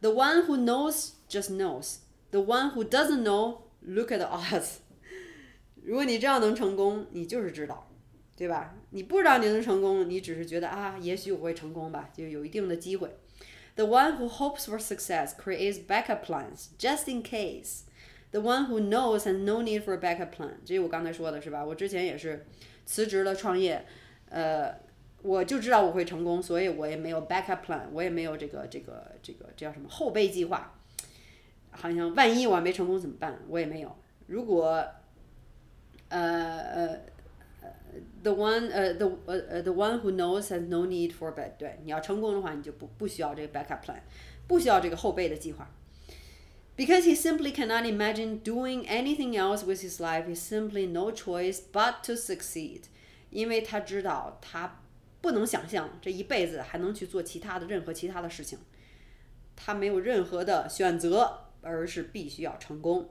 The one who knows just knows. The one who doesn't know, look at the odds. 如果你这样能成功，你就是知道，对吧？你不知道你能成功，你只是觉得啊，也许我会成功吧，就有一定的机会。The one who hopes for success creates backup plans just in case. The one who knows has no need for a backup plan. 这是我刚才说的是吧？我之前也是辞职了创业，呃， 我就知道我会成功，所以我也没有 backup plan，我也没有这个这个这个这叫什么后备计划。好像万一我还没成功怎么办？我也没有。如果呃呃，the one 呃 the 呃呃 the one who knows has no need for back 对，你要成功的话，你就不不需要这个 backup plan，不需要这个后备的计划。Because he simply cannot imagine doing anything else with his life, he simply no choice but to succeed. 因为他知道他 不能想象这一辈子还能去做其他的任何其他的事情，他没有任何的选择，而是必须要成功。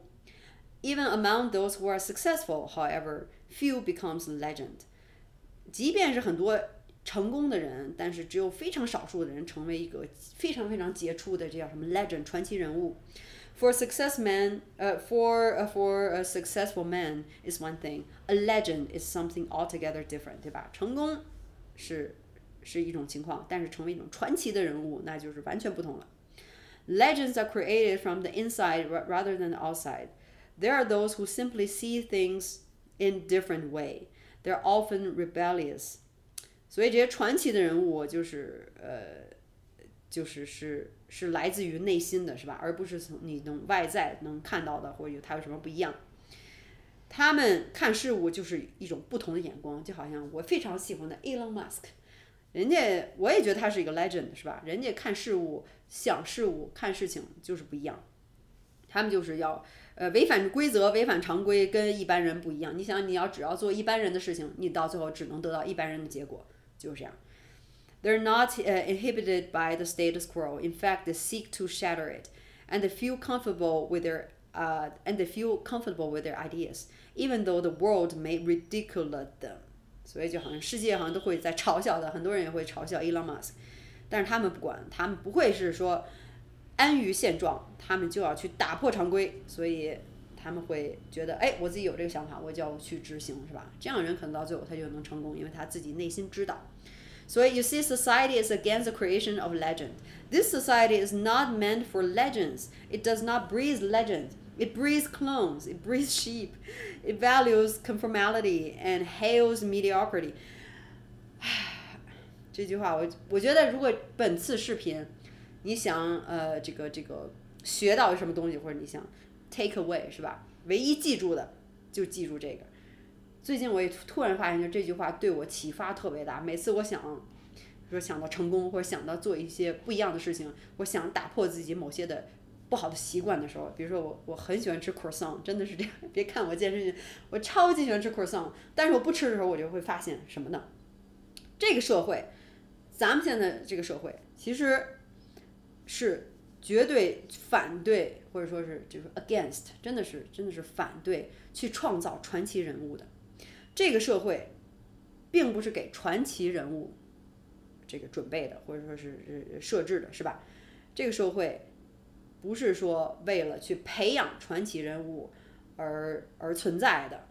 even among those who are successful, however, few becomes legend. 即便是很多成功的人，但是只有非常少数的人成为一个非常非常杰出的这叫什么 legend 传奇人物。For a success man, uh, for uh, for a successful man is one thing. A legend is something altogether different，对吧？成功是是一种情况，但是成为一种传奇的人物，那就是完全不同了。Legends are created from the inside rather than the outside. There are those who simply see things in different way. They're often rebellious. 所以这些传奇的人物就是呃，就是是是来自于内心的，是吧？而不是从你能外在能看到的，或者有他有什么不一样。他们看事物就是一种不同的眼光，就好像我非常喜欢的 Elon Musk，人家我也觉得他是一个 legend，是吧？人家看事物、想事物、看事情就是不一样，他们就是要。呃，违反规则、违反常规，跟一般人不一样。你想，你要只要做一般人的事情，你到最后只能得到一般人的结果，就是这样。They're not uh, inhibited by the status quo. In fact, they seek to shatter it, and they feel comfortable with their uh, and they feel comfortable with their ideas, even though the world may ridicule them. 所以就好像世界好像都会在嘲笑的，很多人也会嘲笑 Elon Musk，但是他们不管，他们不会是说。安于现状，他们就要去打破常规，所以他们会觉得，哎，我自己有这个想法，我就要去执行，是吧？这样的人可能到最后他就能成功，因为他自己内心知道。所以，you see, society is against the creation of legend. This society is not meant for legends. It does not breed legends. It breeds clones. It breeds sheep. It values conformity and hails mediocrity. 这句话，我我觉得，如果本次视频。你想呃这个这个学到什么东西，或者你想 take away 是吧？唯一记住的就记住这个。最近我也突然发现，就这句话对我启发特别大。每次我想说想到成功，或者想到做一些不一样的事情，我想打破自己某些的不好的习惯的时候，比如说我我很喜欢吃 croissant，真的是这样。别看我健身，我超级喜欢吃 croissant，但是我不吃的时候，我就会发现什么呢？这个社会，咱们现在这个社会，其实。是绝对反对，或者说是就是 against，真的是真的是反对去创造传奇人物的。这个社会，并不是给传奇人物这个准备的，或者说是设置的，是吧？这个社会不是说为了去培养传奇人物而而存在的，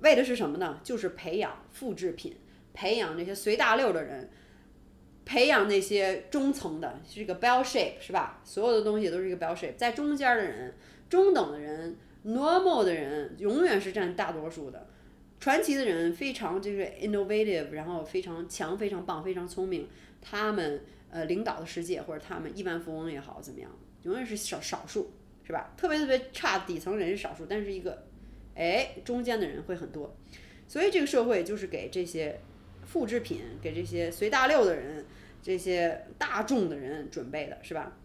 为的是什么呢？就是培养复制品，培养那些随大溜的人。培养那些中层的，是一个 bell shape，是吧？所有的东西都是一个 bell shape，在中间的人、中等的人、normal 的人，永远是占大多数的。传奇的人非常就是 innovative，然后非常强、非常棒、非常聪明，他们呃领导的世界，或者他们亿万富翁也好，怎么样，永远是少少数，是吧？特别特别差底层人是少数，但是一个哎中间的人会很多，所以这个社会就是给这些复制品，给这些随大溜的人。这些大众的人准备的是吧？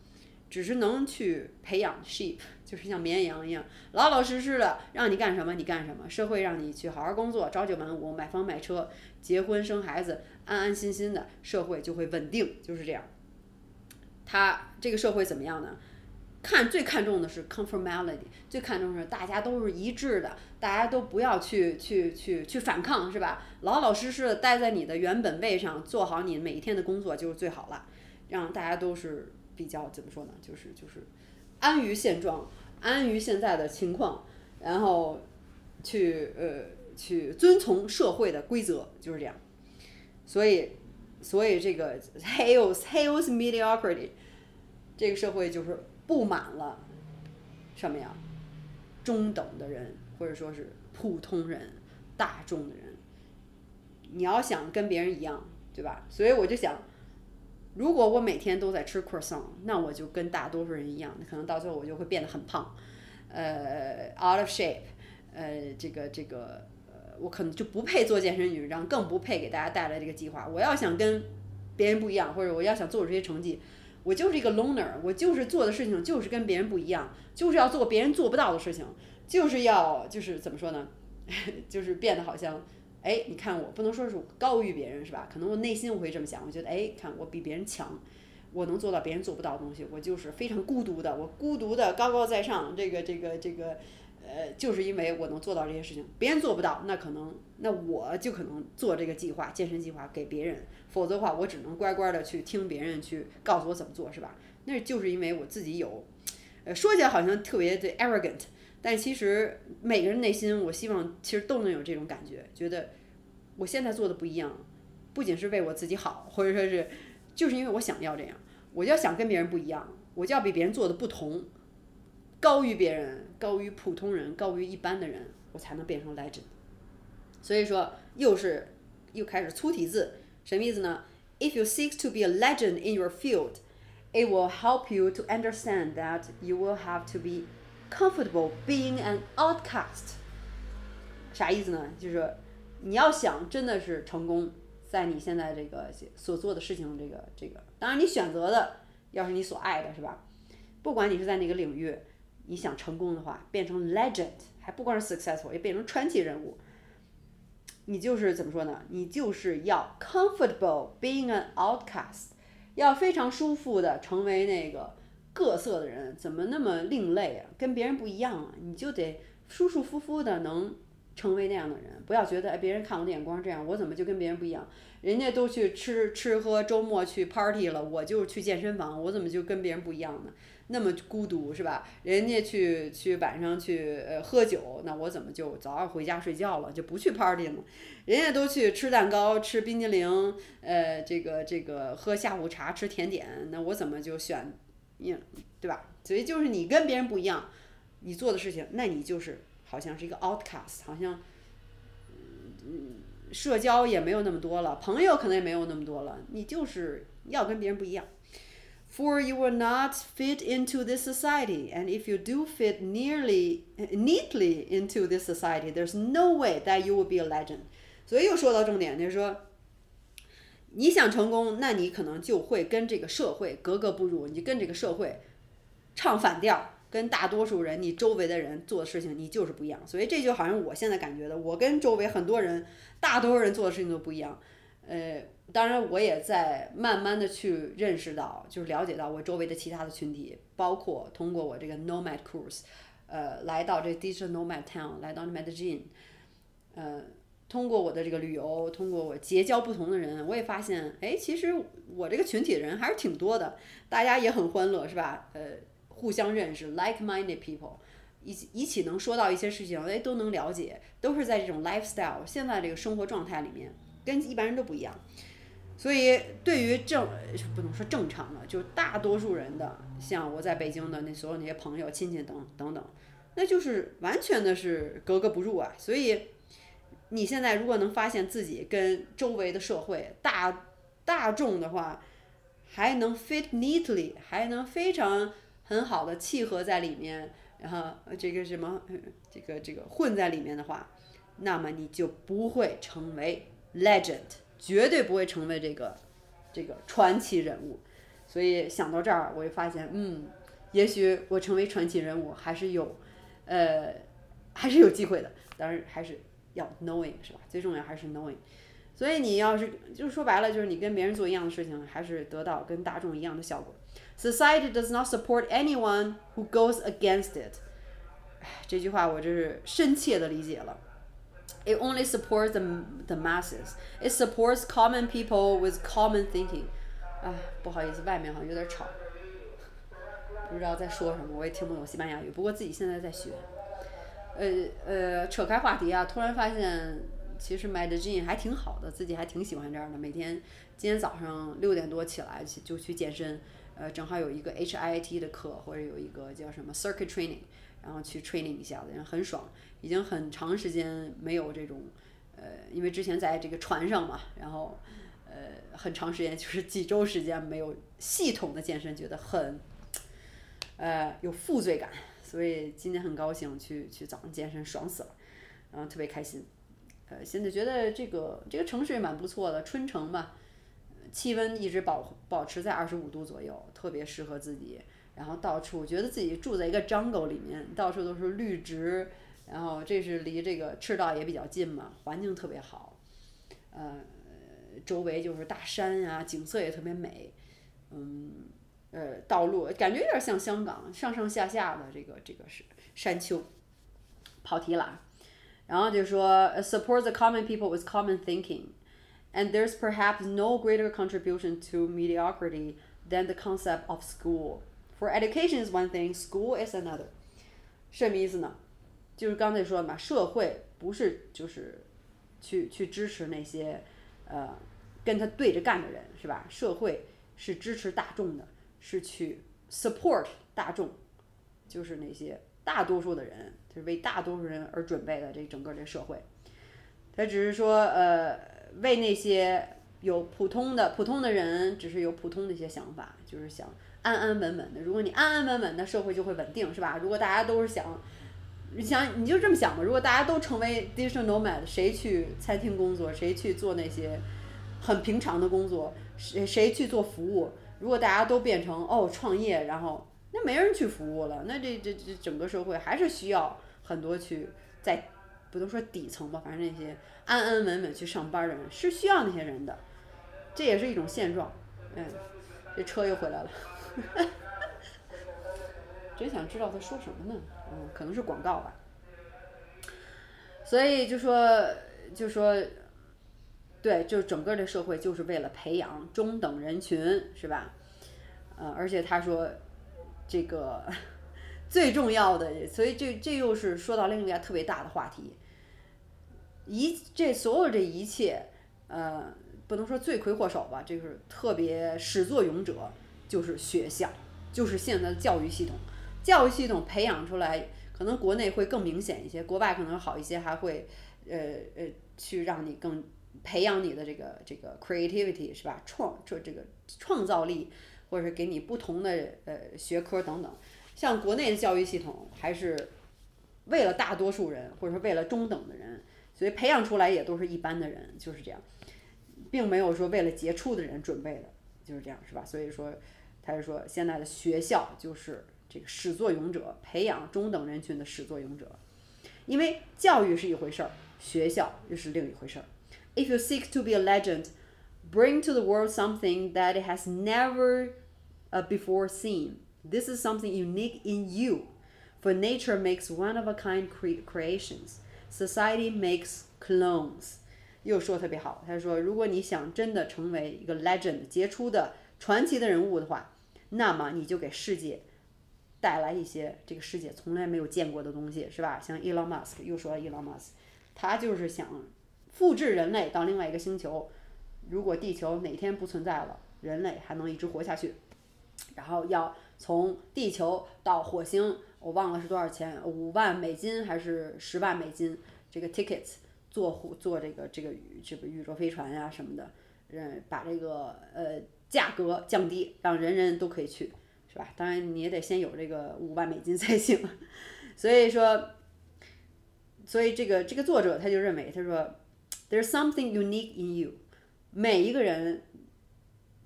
只是能去培养 sheep，就是像绵羊一样，老老实实的，让你干什么你干什么。社会让你去好好工作，朝九晚五，买房买车，结婚生孩子，安安心心的，社会就会稳定，就是这样。他这个社会怎么样呢？看最看重的是 conformity，最看重是大家都是一致的，大家都不要去去去去反抗，是吧？老老实实的待在你的原本位上，做好你每一天的工作就是最好了，让大家都是比较怎么说呢？就是就是安于现状，安于现在的情况，然后去呃去遵从社会的规则，就是这样。所以所以这个 hails hails mediocrity，这个社会就是布满了什么呀？中等的人，或者说是普通人、大众的人。你要想跟别人一样，对吧？所以我就想，如果我每天都在吃 croissant，那我就跟大多数人一样，可能到最后我就会变得很胖，呃，out of shape，呃，这个这个，我可能就不配做健身女，然后更不配给大家带来这个计划。我要想跟别人不一样，或者我要想做出这些成绩，我就是一个 loner，我就是做的事情就是跟别人不一样，就是要做别人做不到的事情，就是要就是怎么说呢，就是变得好像。哎，你看我不能说是高于别人是吧？可能我内心我会这么想，我觉得哎，看我比别人强，我能做到别人做不到的东西，我就是非常孤独的，我孤独的高高在上，这个这个这个，呃，就是因为我能做到这些事情，别人做不到，那可能那我就可能做这个计划，健身计划给别人，否则的话我只能乖乖的去听别人去告诉我怎么做是吧？那就是因为我自己有，呃，说起来好像特别的 arrogant。但其实每个人内心，我希望其实都能有这种感觉，觉得我现在做的不一样，不仅是为我自己好，或者说是就是因为我想要这样，我就要想跟别人不一样，我就要比别人做的不同，高于别人，高于普通人，高于一般的人，我才能变成 legend。所以说，又是又开始粗体字，什么意思呢？If you seek to be a legend in your field, it will help you to understand that you will have to be Comfortable being an outcast，啥意思呢？就是你要想真的是成功，在你现在这个所做的事情，这个这个，当然你选择的要是你所爱的，是吧？不管你是在哪个领域，你想成功的话，变成 legend，还不光是 successful，也变成传奇人物。你就是怎么说呢？你就是要 comfortable being an outcast，要非常舒服的成为那个。各色的人怎么那么另类啊？跟别人不一样啊！你就得舒舒服服的能成为那样的人，不要觉得哎别人看我的眼光这样，我怎么就跟别人不一样？人家都去吃吃喝，周末去 party 了，我就去健身房，我怎么就跟别人不一样呢？那么孤独是吧？人家去去晚上去呃喝酒，那我怎么就早点回家睡觉了，就不去 party 了？人家都去吃蛋糕、吃冰激凌，呃这个这个喝下午茶、吃甜点，那我怎么就选？你对吧？所以就是你跟别人不一样，你做的事情，那你就是好像是一个 outcast，好像，嗯，社交也没有那么多了，朋友可能也没有那么多了，你就是要跟别人不一样。For you will not fit into this society, and if you do fit nearly neatly into this society, there's no way that you will be a legend. 所以又说到重点，就是说。你想成功，那你可能就会跟这个社会格格不入，你跟这个社会唱反调，跟大多数人你周围的人做的事情你就是不一样。所以这就好像我现在感觉的，我跟周围很多人，大多数人做的事情都不一样。呃，当然我也在慢慢的去认识到，就是了解到我周围的其他的群体，包括通过我这个 Nomad Cruise，呃，来到这 Digital Nomad Town，来到 Medellin，呃。通过我的这个旅游，通过我结交不同的人，我也发现，哎，其实我这个群体的人还是挺多的，大家也很欢乐，是吧？呃，互相认识，like-minded people，一起一起能说到一些事情，哎，都能了解，都是在这种 lifestyle 现在这个生活状态里面，跟一般人都不一样。所以对于正不能说正常的，就大多数人的，像我在北京的那所有那些朋友、亲戚等等等，那就是完全的是格格不入啊，所以。你现在如果能发现自己跟周围的社会大大众的话，还能 fit neatly，还能非常很好的契合在里面，然后这个什么，这个这个混在里面的话，那么你就不会成为 legend，绝对不会成为这个这个传奇人物。所以想到这儿，我就发现，嗯，也许我成为传奇人物还是有，呃，还是有机会的。当然还是。要 knowing 是吧？最重要还是 knowing。所以你要是就说白了，就是你跟别人做一样的事情，还是得到跟大众一样的效果。Society does not support anyone who goes against it。这句话我这是深切的理解了。It only supports the the masses. It supports common people with common thinking。啊，不好意思，外面好像有点吵。不知道在说什么，我也听不懂西班牙语。不过自己现在在学。呃呃，扯开话题啊，突然发现其实 Medellin 还挺好的，自己还挺喜欢这儿的。每天今天早上六点多起来就去健身，呃，正好有一个 HIIT 的课，或者有一个叫什么 Circuit Training，然后去 training 一下子，很爽。已经很长时间没有这种，呃，因为之前在这个船上嘛，然后呃很长时间就是几周时间没有系统的健身，觉得很呃有负罪感。所以今天很高兴去去早上健身，爽死了，然后特别开心。呃，现在觉得这个这个城市也蛮不错的，春城嘛，气温一直保保持在二十五度左右，特别适合自己。然后到处觉得自己住在一个 jungle 里面，到处都是绿植，然后这是离这个赤道也比较近嘛，环境特别好。呃，周围就是大山呀，景色也特别美，嗯。呃，道路感觉有点像香港，上上下下的这个这个是山丘，跑题了。然后就说，support the common people with common thinking, and there's perhaps no greater contribution to mediocrity than the concept of school. For education is one thing, school is another. 什么意思呢？就是刚才说的嘛，社会不是就是去去支持那些呃跟他对着干的人，是吧？社会是支持大众的。是去 support 大众，就是那些大多数的人，就是为大多数人而准备的这整个这社会。他只是说，呃，为那些有普通的普通的人，只是有普通的一些想法，就是想安安稳稳的。如果你安安稳稳的，社会就会稳定，是吧？如果大家都是想，你想你就这么想吧。如果大家都成为 digital nomad，谁去餐厅工作，谁去做那些很平常的工作，谁谁去做服务？如果大家都变成哦创业，然后那没人去服务了，那这这这整个社会还是需要很多去在不能说底层吧，反正那些安安稳稳去上班的人是需要那些人的，这也是一种现状。嗯，这车又回来了，真想知道他说什么呢？嗯，可能是广告吧。所以就说就说。对，就整个的社会就是为了培养中等人群，是吧？呃，而且他说，这个 最重要的，所以这这又是说到另一个特别大的话题。一这所有这一切，呃，不能说罪魁祸首吧，就是特别始作俑者，就是学校，就是现在的教育系统。教育系统培养出来，可能国内会更明显一些，国外可能好一些，还会呃呃去让你更。培养你的这个这个 creativity 是吧？创这这个创造力，或者是给你不同的呃学科等等。像国内的教育系统还是为了大多数人，或者说为了中等的人，所以培养出来也都是一般的人，就是这样，并没有说为了杰出的人准备的，就是这样是吧？所以说，他是说现在的学校就是这个始作俑者，培养中等人群的始作俑者。因为教育是一回事儿，学校又是另一回事儿。if you seek to be a legend, bring to the world something that has never uh, before seen. This is something unique in you. For nature makes one of a kind cre creations, society makes clones. 又说特别好，他说，如果你想真的成为一个 legend 杰出的传奇的人物的话，那么你就给世界带来一些这个世界从来没有见过的东西，是吧？像 Elon Musk 又说 Elon Musk，他就是想复制人类到另外一个星球，如果地球哪天不存在了，人类还能一直活下去。然后要从地球到火星，我忘了是多少钱，五万美金还是十万美金？这个 tickets 坐坐这个这个这个宇宙飞船呀什么的，嗯，把这个呃价格降低，让人人都可以去，是吧？当然你也得先有这个五万美金才行。所以说，所以这个这个作者他就认为，他说。There's something unique in you，每一个人，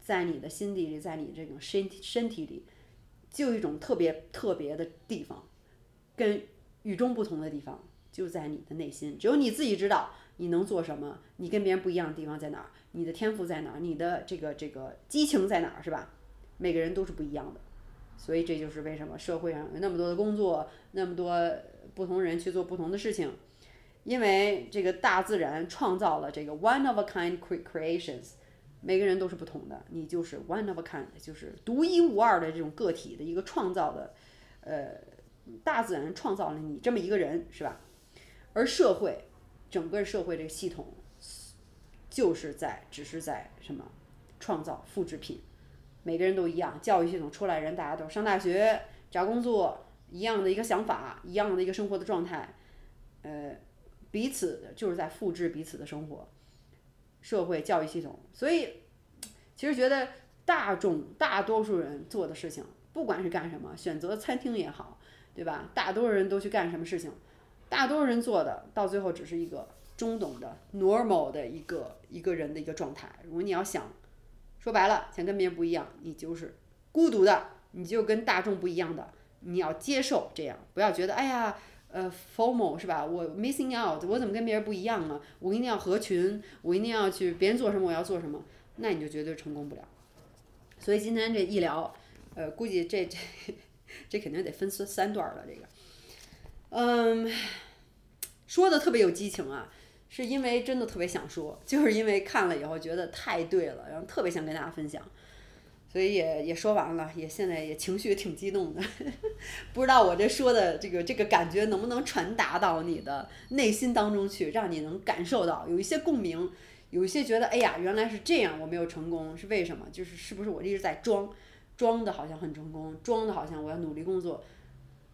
在你的心底里，在你这种身体身体里，就有一种特别特别的地方，跟与众不同的地方就在你的内心。只有你自己知道你能做什么，你跟别人不一样的地方在哪儿，你的天赋在哪儿，你的这个这个激情在哪儿，是吧？每个人都是不一样的，所以这就是为什么社会上有那么多的工作，那么多不同人去做不同的事情。因为这个大自然创造了这个 one of a kind creations，每个人都是不同的，你就是 one of a kind，就是独一无二的这种个体的一个创造的，呃，大自然创造了你这么一个人，是吧？而社会，整个社会这个系统，就是在只是在什么创造复制品，每个人都一样，教育系统出来人，大家都上大学找工作，一样的一个想法，一样的一个生活的状态，呃，彼此就是在复制彼此的生活。社会教育系统，所以其实觉得大众大多数人做的事情，不管是干什么，选择餐厅也好，对吧？大多数人都去干什么事情，大多数人做的到最后只是一个中等的 normal 的一个一个人的一个状态。如果你要想说白了，想跟别人不一样，你就是孤独的，你就跟大众不一样的，你要接受这样，不要觉得哎呀。呃，formal 是吧？我 missing out，我怎么跟别人不一样啊？我一定要合群，我一定要去别人做什么我要做什么，那你就绝对成功不了。所以今天这一聊，呃，估计这这 这肯定得分三三段了。这个，嗯，说的特别有激情啊，是因为真的特别想说，就是因为看了以后觉得太对了，然后特别想跟大家分享。所以也也说完了，也现在也情绪也挺激动的，不知道我这说的这个这个感觉能不能传达到你的内心当中去，让你能感受到有一些共鸣，有一些觉得哎呀原来是这样，我没有成功是为什么？就是是不是我一直在装，装的好像很成功，装的好像我要努力工作，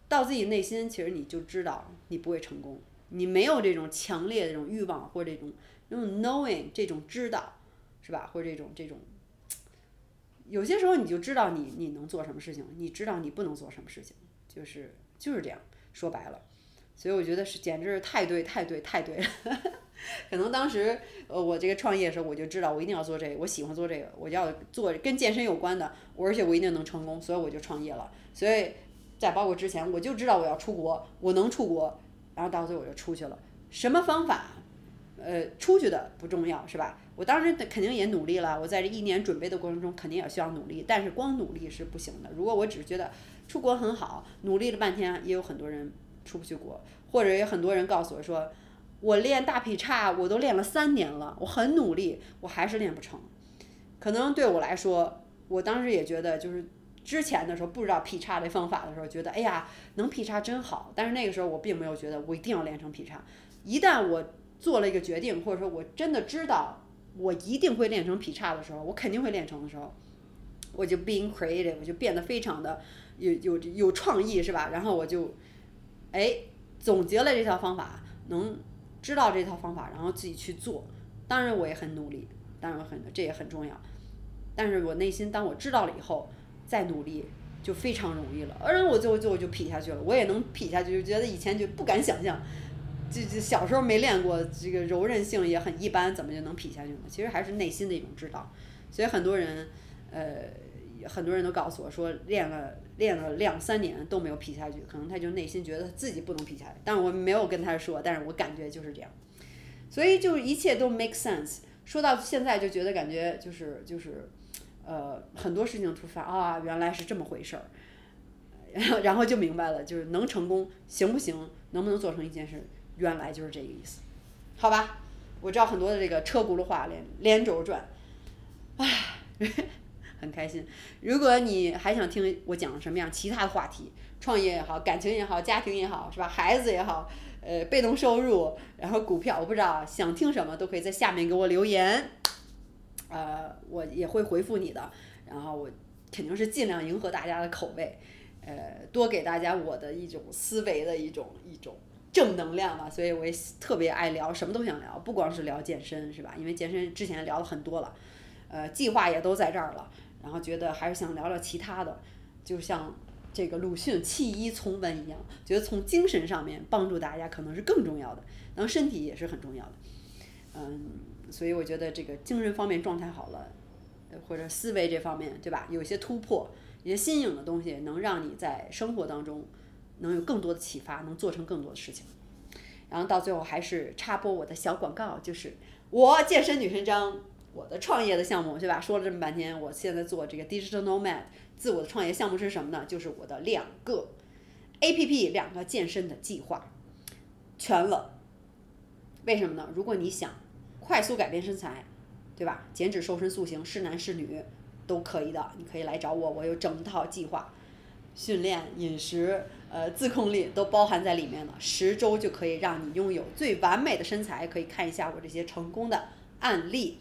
到自己内心其实你就知道你不会成功，你没有这种强烈的这种欲望或者这种这种 knowing 这种知道，是吧？或者这种这种。有些时候你就知道你你能做什么事情，你知道你不能做什么事情，就是就是这样说白了，所以我觉得是简直是太对太对太对了。可能当时呃我这个创业的时候我就知道我一定要做这个，我喜欢做这个，我就要做跟健身有关的，我而且我一定能成功，所以我就创业了。所以在包括之前我就知道我要出国，我能出国，然后到最后我就出去了。什么方法？呃，出去的不重要是吧？我当时肯定也努力了，我在这一年准备的过程中肯定也需要努力，但是光努力是不行的。如果我只是觉得出国很好，努力了半天，也有很多人出不去国，或者有很多人告诉我说，我练大劈叉我都练了三年了，我很努力，我还是练不成。可能对我来说，我当时也觉得就是之前的时候不知道劈叉这方法的时候，觉得哎呀能劈叉真好，但是那个时候我并没有觉得我一定要练成劈叉。一旦我做了一个决定，或者说我真的知道。我一定会练成劈叉的时候，我肯定会练成的时候，我就 being creative，我就变得非常的有有有创意，是吧？然后我就，哎，总结了这套方法，能知道这套方法，然后自己去做。当然我也很努力，当然很这也很重要。但是我内心当我知道了以后，再努力就非常容易了。而我最后最后就劈下去了，我也能劈下去，就觉得以前就不敢想象。就就小时候没练过，这个柔韧性也很一般，怎么就能劈下去呢？其实还是内心的一种知道。所以很多人，呃，很多人都告诉我说，练了练了两三年都没有劈下去，可能他就内心觉得自己不能劈下来。但我没有跟他说，但是我感觉就是这样。所以就一切都 make sense。说到现在就觉得感觉就是就是，呃，很多事情突发啊，原来是这么回事儿。然后就明白了，就是能成功行不行，能不能做成一件事。原来就是这个意思，好吧，我知道很多的这个车轱辘话连连轴转，唉，很开心。如果你还想听我讲什么样其他的话题，创业也好，感情也好，家庭也好，是吧？孩子也好，呃，被动收入，然后股票，我不知道想听什么都可以在下面给我留言，呃，我也会回复你的。然后我肯定是尽量迎合大家的口味，呃，多给大家我的一种思维的一种一种。正能量吧，所以我也特别爱聊，什么都想聊，不光是聊健身，是吧？因为健身之前聊了很多了，呃，计划也都在这儿了，然后觉得还是想聊聊其他的，就像这个鲁迅弃医从文一样，觉得从精神上面帮助大家可能是更重要的，然后身体也是很重要的，嗯，所以我觉得这个精神方面状态好了，或者思维这方面，对吧？有些突破，一些新颖的东西，能让你在生活当中。能有更多的启发，能做成更多的事情，然后到最后还是插播我的小广告，就是我健身女神张，我的创业的项目，对吧？说了这么半天，我现在做这个 digital nomad，自我的创业项目是什么呢？就是我的两个 A P P，两个健身的计划，全了。为什么呢？如果你想快速改变身材，对吧？减脂、瘦身、塑形，是男是女都可以的，你可以来找我，我有整套计划，训练、饮食、呃自控力都包含在里面了，十周就可以让你拥有最完美的身材。可以看一下我这些成功的案例，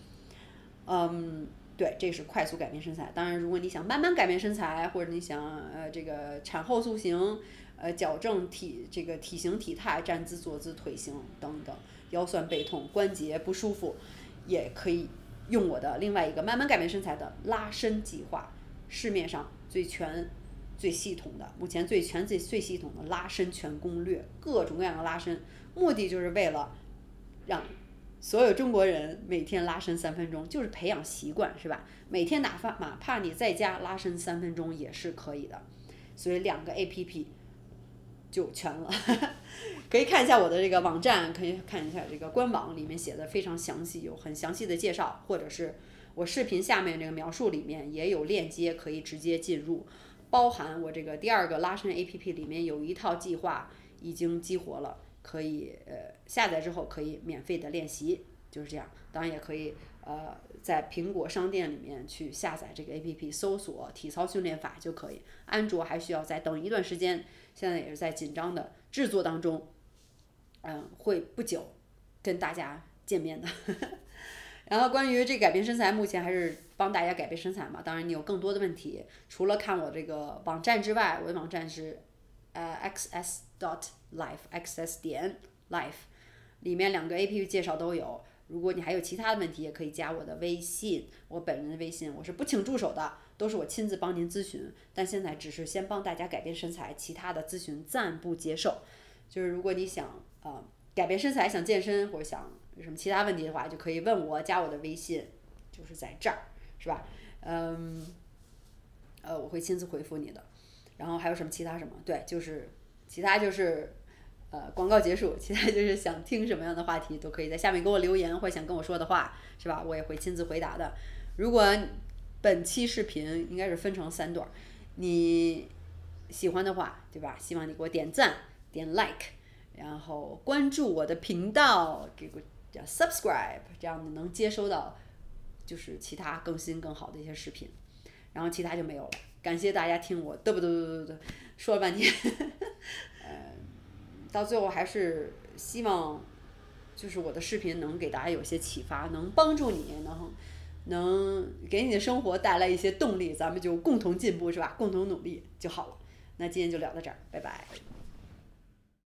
嗯。对，这是快速改变身材。当然，如果你想慢慢改变身材，或者你想呃这个产后塑形，呃矫正体这个体型体态，站姿坐姿腿型等等，腰酸背痛关节不舒服，也可以用我的另外一个慢慢改变身材的拉伸计划，市面上最全、最系统的，目前最全最最系统的拉伸全攻略，各种各样的拉伸，目的就是为了让。所有中国人每天拉伸三分钟，就是培养习惯，是吧？每天哪怕哪怕你在家拉伸三分钟也是可以的。所以两个 A P P 就全了，可以看一下我的这个网站，可以看一下这个官网里面写的非常详细，有很详细的介绍，或者是我视频下面这个描述里面也有链接，可以直接进入。包含我这个第二个拉伸 A P P 里面有一套计划已经激活了。可以呃下载之后可以免费的练习，就是这样。当然也可以呃在苹果商店里面去下载这个 A P P，搜索体操训练法就可以。安卓还需要再等一段时间，现在也是在紧张的制作当中，嗯，会不久跟大家见面的。然后关于这改变身材，目前还是帮大家改变身材嘛。当然你有更多的问题，除了看我这个网站之外，我的网站是。呃，x s dot life x s 点 life，里面两个 A P P 介绍都有。如果你还有其他的问题，也可以加我的微信，我本人的微信，我是不请助手的，都是我亲自帮您咨询。但现在只是先帮大家改变身材，其他的咨询暂不接受。就是如果你想呃改变身材、想健身或者想有什么其他问题的话，就可以问我，加我的微信，就是在这儿，是吧？嗯，呃，我会亲自回复你的。然后还有什么其他什么？对，就是其他就是，呃，广告结束。其他就是想听什么样的话题，都可以在下面给我留言，或者想跟我说的话，是吧？我也会亲自回答的。如果本期视频应该是分成三段，你喜欢的话，对吧？希望你给我点赞、点 like，然后关注我的频道，给个叫 subscribe，这样能接收到就是其他更新更好的一些视频。然后其他就没有了。感谢大家听我嘚啵嘚嘚嘚嘚说了半天，呃，到最后还是希望，就是我的视频能给大家有些启发，能帮助你，能能给你的生活带来一些动力，咱们就共同进步是吧？共同努力就好了。那今天就聊到这儿，拜拜。